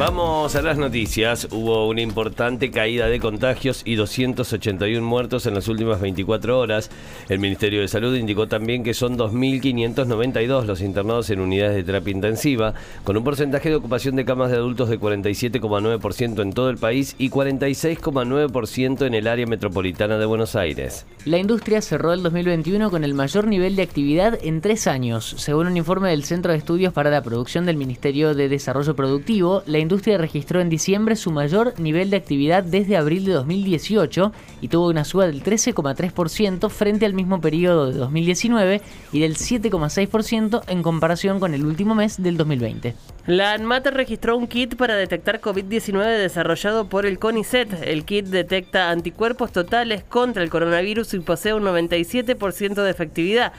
Vamos a las noticias. Hubo una importante caída de contagios y 281 muertos en las últimas 24 horas. El Ministerio de Salud indicó también que son 2.592 los internados en unidades de terapia intensiva, con un porcentaje de ocupación de camas de adultos de 47,9% en todo el país y 46,9% en el área metropolitana de Buenos Aires. La industria cerró el 2021 con el mayor nivel de actividad en tres años. Según un informe del Centro de Estudios para la Producción del Ministerio de Desarrollo Productivo, la industria registró en diciembre su mayor nivel de actividad desde abril de 2018 y tuvo una suba del 13,3% frente al mismo periodo de 2019 y del 7,6% en comparación con el último mes del 2020. La ANMAT registró un kit para detectar COVID-19 desarrollado por el CONICET. El kit detecta anticuerpos totales contra el coronavirus y posee un 97% de efectividad.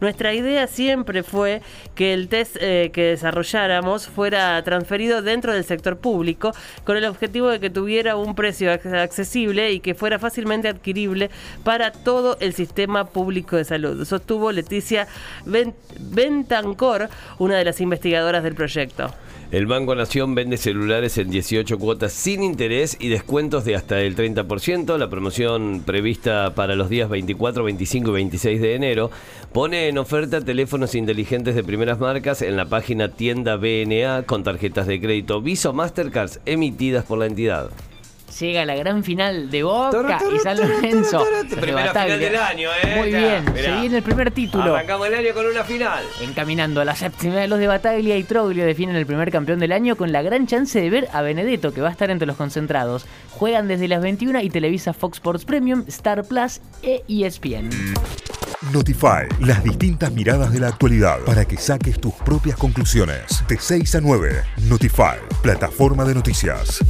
Nuestra idea siempre fue que el test eh, que desarrolláramos fuera transferido dentro del sector público con el objetivo de que tuviera un precio accesible y que fuera fácilmente adquirible para todo el sistema público de salud. Sostuvo Leticia Bentancor, una de las investigadoras del proyecto. El Banco Nación vende celulares en 18 cuotas sin interés y descuentos de hasta el 30%. La promoción prevista para los días 24, 25 y 26 de enero pone en oferta teléfonos inteligentes de primeras marcas en la página tienda BNA con tarjetas de crédito Visa Mastercards emitidas por la entidad llega la gran final de Boca y San Lorenzo. Primera final del año, ¿eh? Muy bien, se viene el primer título. Arrancamos el año con una final. Encaminando a la séptima, los de Bataglia y Troglio definen el primer campeón del año con la gran chance de ver a Benedetto, que va a estar entre los concentrados. Juegan desde las 21 y televisa Fox Sports Premium, Star Plus e ESPN. Notify, las distintas miradas de la actualidad para que saques tus propias conclusiones. De 6 a 9, Notify, plataforma de noticias.